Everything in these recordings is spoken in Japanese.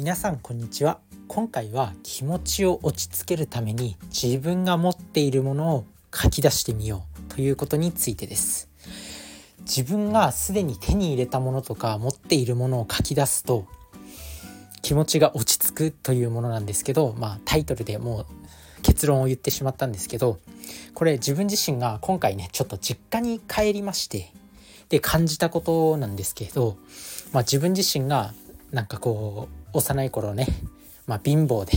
皆さんこんにちは。今回は気持ちを落ち着けるために自分が持っているものを書き出してみようということについてです。自分がすでに手に入れたものとか持っているものを書き出すと気持ちが落ち着くというものなんですけどまあタイトルでもう結論を言ってしまったんですけどこれ自分自身が今回ねちょっと実家に帰りましてで感じたことなんですけど、まあ、自分自身がなんかこう幼い頃ね、まあ、貧乏で。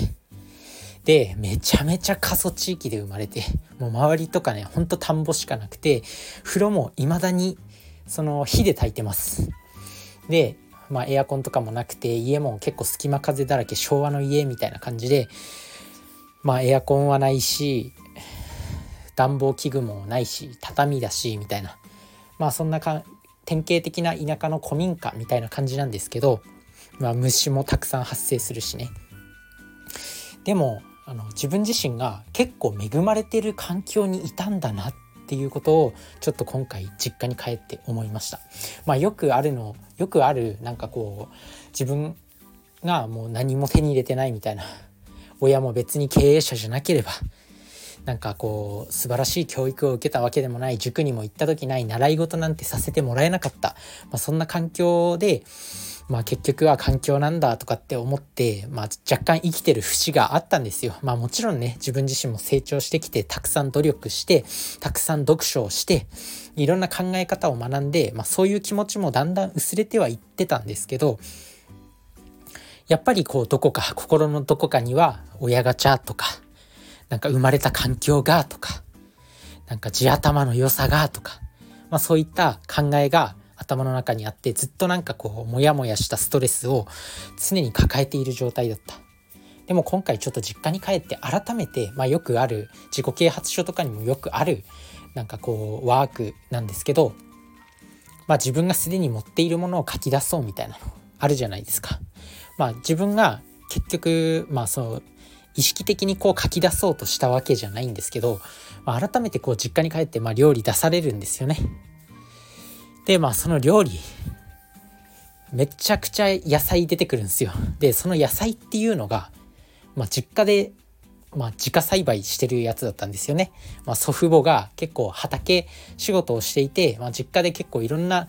でめちゃめちゃ過疎地域で生まれてもう周りとかねほんと田んぼしかなくて風呂も未だにその火で炊いてます。でまあエアコンとかもなくて家も結構隙間風だらけ昭和の家みたいな感じでまあエアコンはないし暖房器具もないし畳だしみたいな。まあそんなか典型的な田舎の古民家みたいな感じなんですけど、まあ、虫もたくさん発生するしねでもあの自分自身が結構恵まれてる環境にいたんだなっていうことをちょっと今回実家に帰って思いました。まあ、よくあるのよくあるなんかこう自分がもう何も手に入れてないみたいな親も別に経営者じゃなければなんかこう素晴らしい教育を受けたわけでもない塾にも行った時ない習い事なんてさせてもらえなかった、まあ、そんな環境で、まあ、結局は環境なんだとかって思って、まあ、若干生きてる節があったんですよ。まあもちろんね自分自身も成長してきてたくさん努力してたくさん読書をしていろんな考え方を学んで、まあ、そういう気持ちもだんだん薄れてはいってたんですけどやっぱりこうどこか心のどこかには親ガチャとかなんか生まれた環境がとか、なんか地頭の良さがとか、まあそういった考えが頭の中にあってずっとなんかこうモヤモヤしたストレスを常に抱えている状態だった。でも今回ちょっと実家に帰って改めて、まあ、よくある自己啓発書とかにもよくあるなんかこうワークなんですけど、まあ、自分がすでに持っているものを書き出そうみたいなのあるじゃないですか。まあ、自分が結局、まあ、そう意識的にこう書き出そうとしたわけじゃないんですけど、まあ、改めてこう実家に帰ってまあ料理出されるんですよね。でまあその料理めちゃくちゃ野菜出てくるんですよ。でその野菜っていうのが、まあ、実家で、まあ、自家栽培してるやつだったんですよね。まあ、祖父母が結構畑仕事をしていて、まあ、実家で結構いろんな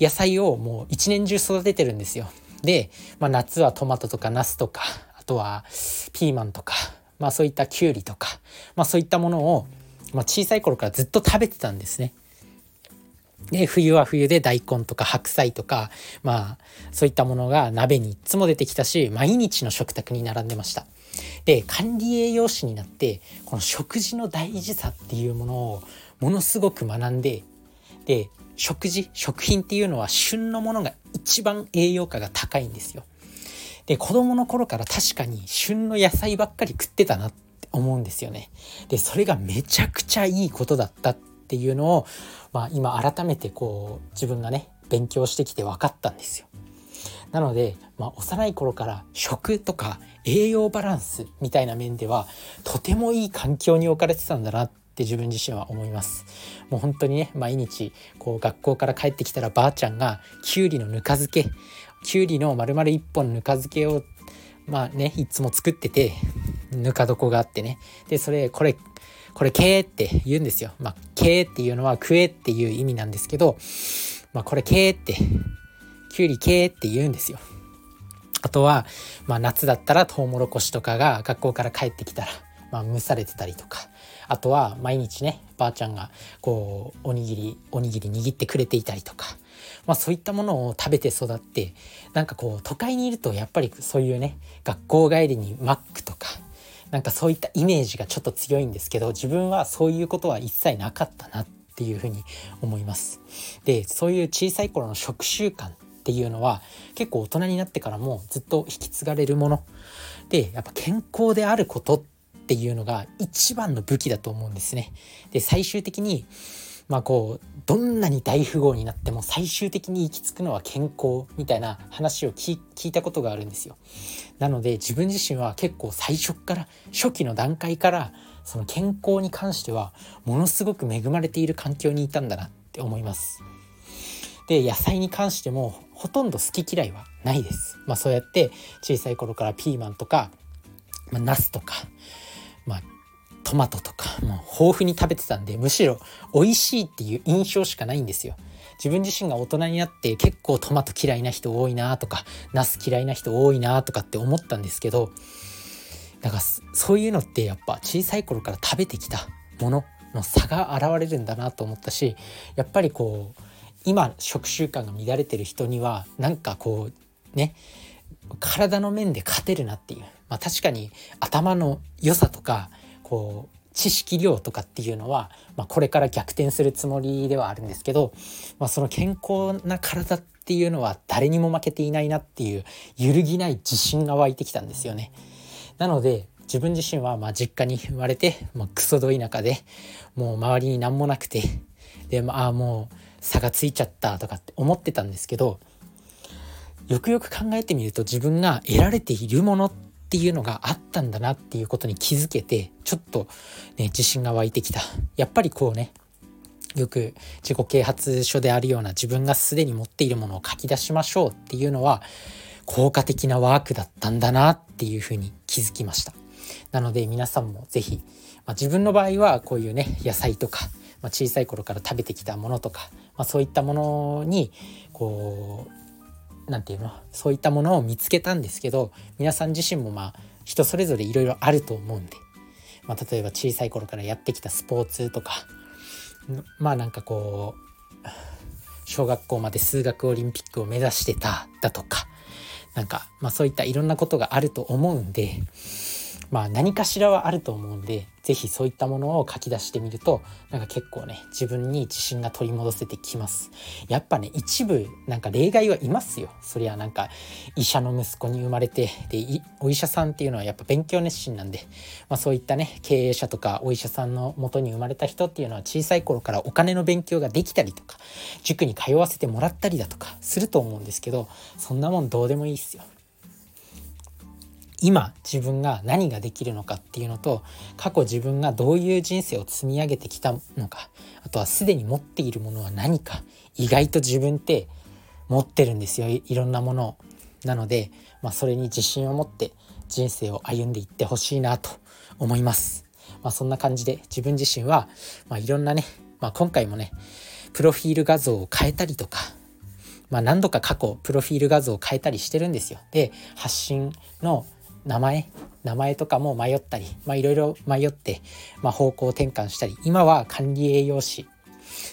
野菜をもう一年中育ててるんですよ。で、まあ、夏はトマトとかナスとかあとはピーマンとか、まあそういったきゅうりとか、まあそういったものを、まあ、小さい頃からずっと食べてたんですね。で冬は冬で大根とか白菜とかまあそういったものが鍋にいつも出てきたし毎日の食卓に並んでました。で管理栄養士になってこの食事の大事さっていうものをものすごく学んでで食事食品っていうのは旬のものが一番栄養価が高いんですよ。で、子供の頃から確かに旬の野菜ばっかり食ってたなって思うんですよね。で、それがめちゃくちゃいいことだったってていうのを、まあ今改めてこう自分がね、勉強してきて分かったんですよ。なので、まあ、幼い頃から食とか栄養バランスみたいな面ではとてもいい環境に置かれてたんだなって自分自身は思いますもう本当にね毎日こう学校から帰ってきたらばあちゃんがきゅうりのぬか漬けきゅうりの丸々1本ぬか漬けをまあねいつも作っててぬか床があってねでそれこれこれけーって言うんですよ。まあっていうのは食えっていう意味なんですけどまあこれけーってきゅうりけって言うんですよ。あとは、まあ、夏だったらトウモロコシとかが学校から帰ってきたら、まあ、蒸されてたりとか。あとは毎日ねばあちゃんがこうおにぎりおにぎり握ってくれていたりとか。まあ、そういったものを食べて育ってなんかこう都会にいるとやっぱりそういうね学校帰りにマックとかなんかそういったイメージがちょっと強いんですけど自分はそういうことは一切なかったなっていうふうに思います。でそういう小さい頃の食習慣っていうのは結構大人になってからもずっと引き継がれるものでやっぱ健康であることっていうのが一番の武器だと思うんですね。で最終的にまあこうどんなに大富豪になっても最終的に行き着くのは健康みたいな話を聞いたことがあるんですよ。なので自分自身は結構最初から初期の段階からその健康に関してはものすごく恵まれている環境にいたんだなって思います。で野菜に関してもほとんど好き嫌いはないです。まあ、そうやって小さい頃からピーマンとか、まあ、ナスとか、まあ、トマトとかもう豊富に食べてたんでむしろ美味しいっていう印象しかないんですよ。自分自身が大人になって結構トマト嫌いな人多いなとかナス嫌いな人多いなとかって思ったんですけどだからそういうのってやっぱ小さい頃から食べてきたものの差が現れるんだなと思ったしやっぱりこう今食習慣が乱れてる人にはなんかこうね体の面で勝てるなっていう、まあ、確かに頭の良さとかこう知識量とかっていうのは、まあ、これから逆転するつもりではあるんですけど、まあ、その健康な体っていうのは誰にも負けていないなっていう揺るぎない自信が湧いてきたんですよね。なので自分自身はまあ実家に生まれて、まあ、クソど田舎でもう周りに何もなくてでまあもう差がついちゃったとかって思ってたんですけどよくよく考えてみると自分が得られているものってっていうのがあったんだなっていうことに気づけてちょっとね自信が湧いてきた。やっぱりこうねよく自己啓発書であるような自分がすでに持っているものを書き出しましょうっていうのは効果的なワークだったんだなっていうふうに気づきました。なので皆さんも是非、まあ、自分の場合はこういうね野菜とか、まあ、小さい頃から食べてきたものとか、まあ、そういったものにこう何て言うの？そういったものを見つけたんですけど皆さん自身もまあ人それぞれいろいろあると思うんで、まあ、例えば小さい頃からやってきたスポーツとかまあなんかこう小学校まで数学オリンピックを目指してただとかなんかまあそういったいろんなことがあると思うんでまあ何かしらはあると思うんで是非そういったものを書き出してみるとなんか結構ね自分に自信が取り戻せてきます。やっぱね一部なんか例外はいますよ。そりゃなんか医者の息子に生まれてでお医者さんっていうのはやっぱ勉強熱心なんで、まあ、そういったね経営者とかお医者さんのもとに生まれた人っていうのは小さい頃からお金の勉強ができたりとか塾に通わせてもらったりだとかすると思うんですけどそんなもんどうでもいいっすよ。今自分が何ができるのかっていうのと過去自分がどういう人生を積み上げてきたのかあとはすでに持っているものは何か意外と自分って持ってるんですよいろんなものを。なので、まあ、それに自信を持って人生を歩んでいってほしいなと思います。まあ、そんな感じで自分自身は、まあ、いろんなね、まあ、今回もねプロフィール画像を変えたりとかまあ、何度か過去プロフィール画像を変えたりしてるんですよ。で発信の名前名前とかも迷ったりいろいろ迷って、まあ、方向転換したり今は管理栄養士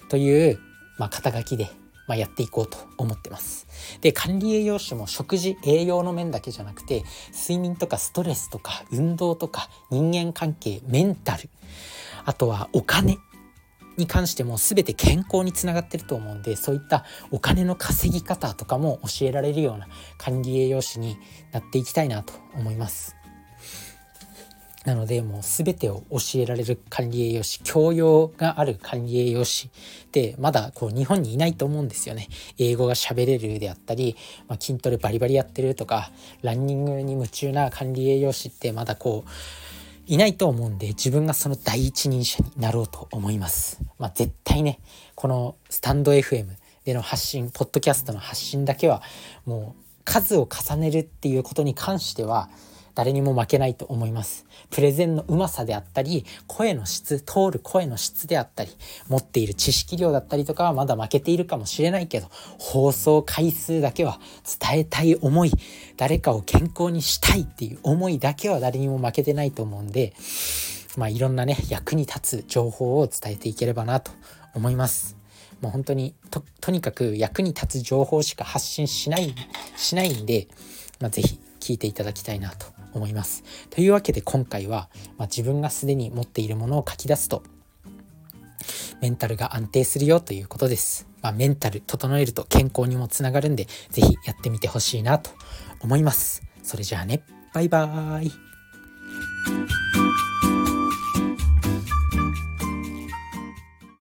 という、まあ、肩書きで、まあ、やっていこうと思ってます。で管理栄養士も食事栄養の面だけじゃなくて睡眠とかストレスとか運動とか人間関係メンタルあとはお金に関しても全て健康につながってると思うんでそういったお金の稼ぎ方とかも教えられるような管理栄養士になっていきたいなと思います。なのでもう全てを教えられる管理栄養士教養がある管理栄養士ってまだこう日本にいないと思うんですよね。英語が喋れるであったり、まあ、筋トレバリバリやってるとかランニングに夢中な管理栄養士ってまだこういないと思うんで自分がその第一人者になろうと思います。まあ、絶対ねこのスタンド FM での発信ポッドキャストの発信だけはもう数を重ねるっていうことに関しては誰にも負けないと思います。プレゼンのうまさであったり、声の質、通る声の質であったり、持っている知識量だったりとかはまだ負けているかもしれないけど、放送回数だけは伝えたい思い、誰かを健康にしたいっていう思いだけは誰にも負けてないと思うんで、まあいろんなね、役に立つ情報を伝えていければなと思います。もう本当にととにかく役に立つ情報しか発信しないしないんで、まあ、是非聞いていただきたいなと思います。というわけで今回は、まあ、自分がすでに持っているものを書き出すとメンタルが安定するよということです。まあ、メンタル整えると健康にもつながるんで是非やってみてほしいなと思います。それじゃあねバイバーイ